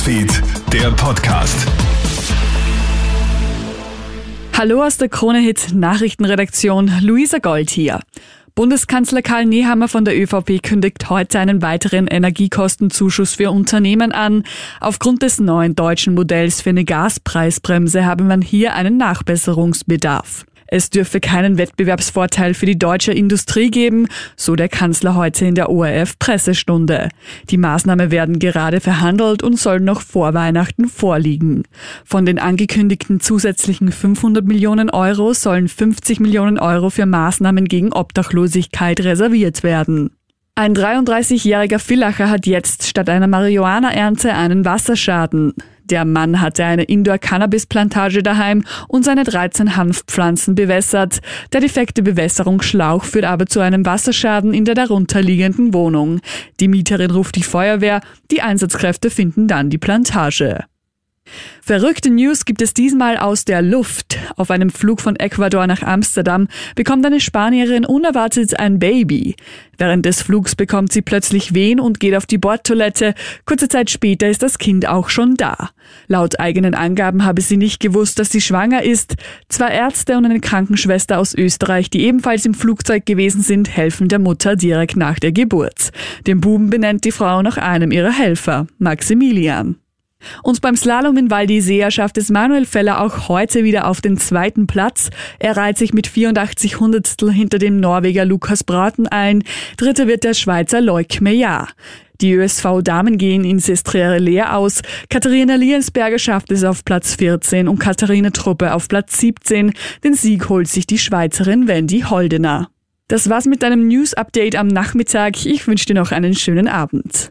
Newsfeed, der Podcast. Hallo aus der Krone-Hit Nachrichtenredaktion, Luisa Gold hier. Bundeskanzler Karl Nehammer von der ÖVP kündigt heute einen weiteren Energiekostenzuschuss für Unternehmen an. Aufgrund des neuen deutschen Modells für eine Gaspreisbremse habe man hier einen Nachbesserungsbedarf. Es dürfe keinen Wettbewerbsvorteil für die deutsche Industrie geben, so der Kanzler heute in der ORF-Pressestunde. Die Maßnahmen werden gerade verhandelt und sollen noch vor Weihnachten vorliegen. Von den angekündigten zusätzlichen 500 Millionen Euro sollen 50 Millionen Euro für Maßnahmen gegen Obdachlosigkeit reserviert werden. Ein 33-jähriger Villacher hat jetzt statt einer Marihuana-Ernte einen Wasserschaden. Der Mann hatte eine Indoor-Cannabis-Plantage daheim und seine 13 Hanfpflanzen bewässert. Der defekte Bewässerungsschlauch führt aber zu einem Wasserschaden in der darunterliegenden Wohnung. Die Mieterin ruft die Feuerwehr, die Einsatzkräfte finden dann die Plantage. Verrückte News gibt es diesmal aus der Luft. Auf einem Flug von Ecuador nach Amsterdam bekommt eine Spanierin unerwartet ein Baby. Während des Flugs bekommt sie plötzlich Wehen und geht auf die Bordtoilette. Kurze Zeit später ist das Kind auch schon da. Laut eigenen Angaben habe sie nicht gewusst, dass sie schwanger ist. Zwei Ärzte und eine Krankenschwester aus Österreich, die ebenfalls im Flugzeug gewesen sind, helfen der Mutter direkt nach der Geburt. Den Buben benennt die Frau nach einem ihrer Helfer, Maximilian. Und beim Slalom in Val d'Isea schafft es Manuel Feller auch heute wieder auf den zweiten Platz. Er reiht sich mit 84 Hundertstel hinter dem Norweger Lukas Braten ein. Dritter wird der Schweizer Leuk Meillard. Die ÖSV-Damen gehen in Sestriere leer aus. Katharina Liensberger schafft es auf Platz 14 und Katharina Truppe auf Platz 17. Den Sieg holt sich die Schweizerin Wendy Holdener. Das war's mit deinem News-Update am Nachmittag. Ich wünsche dir noch einen schönen Abend.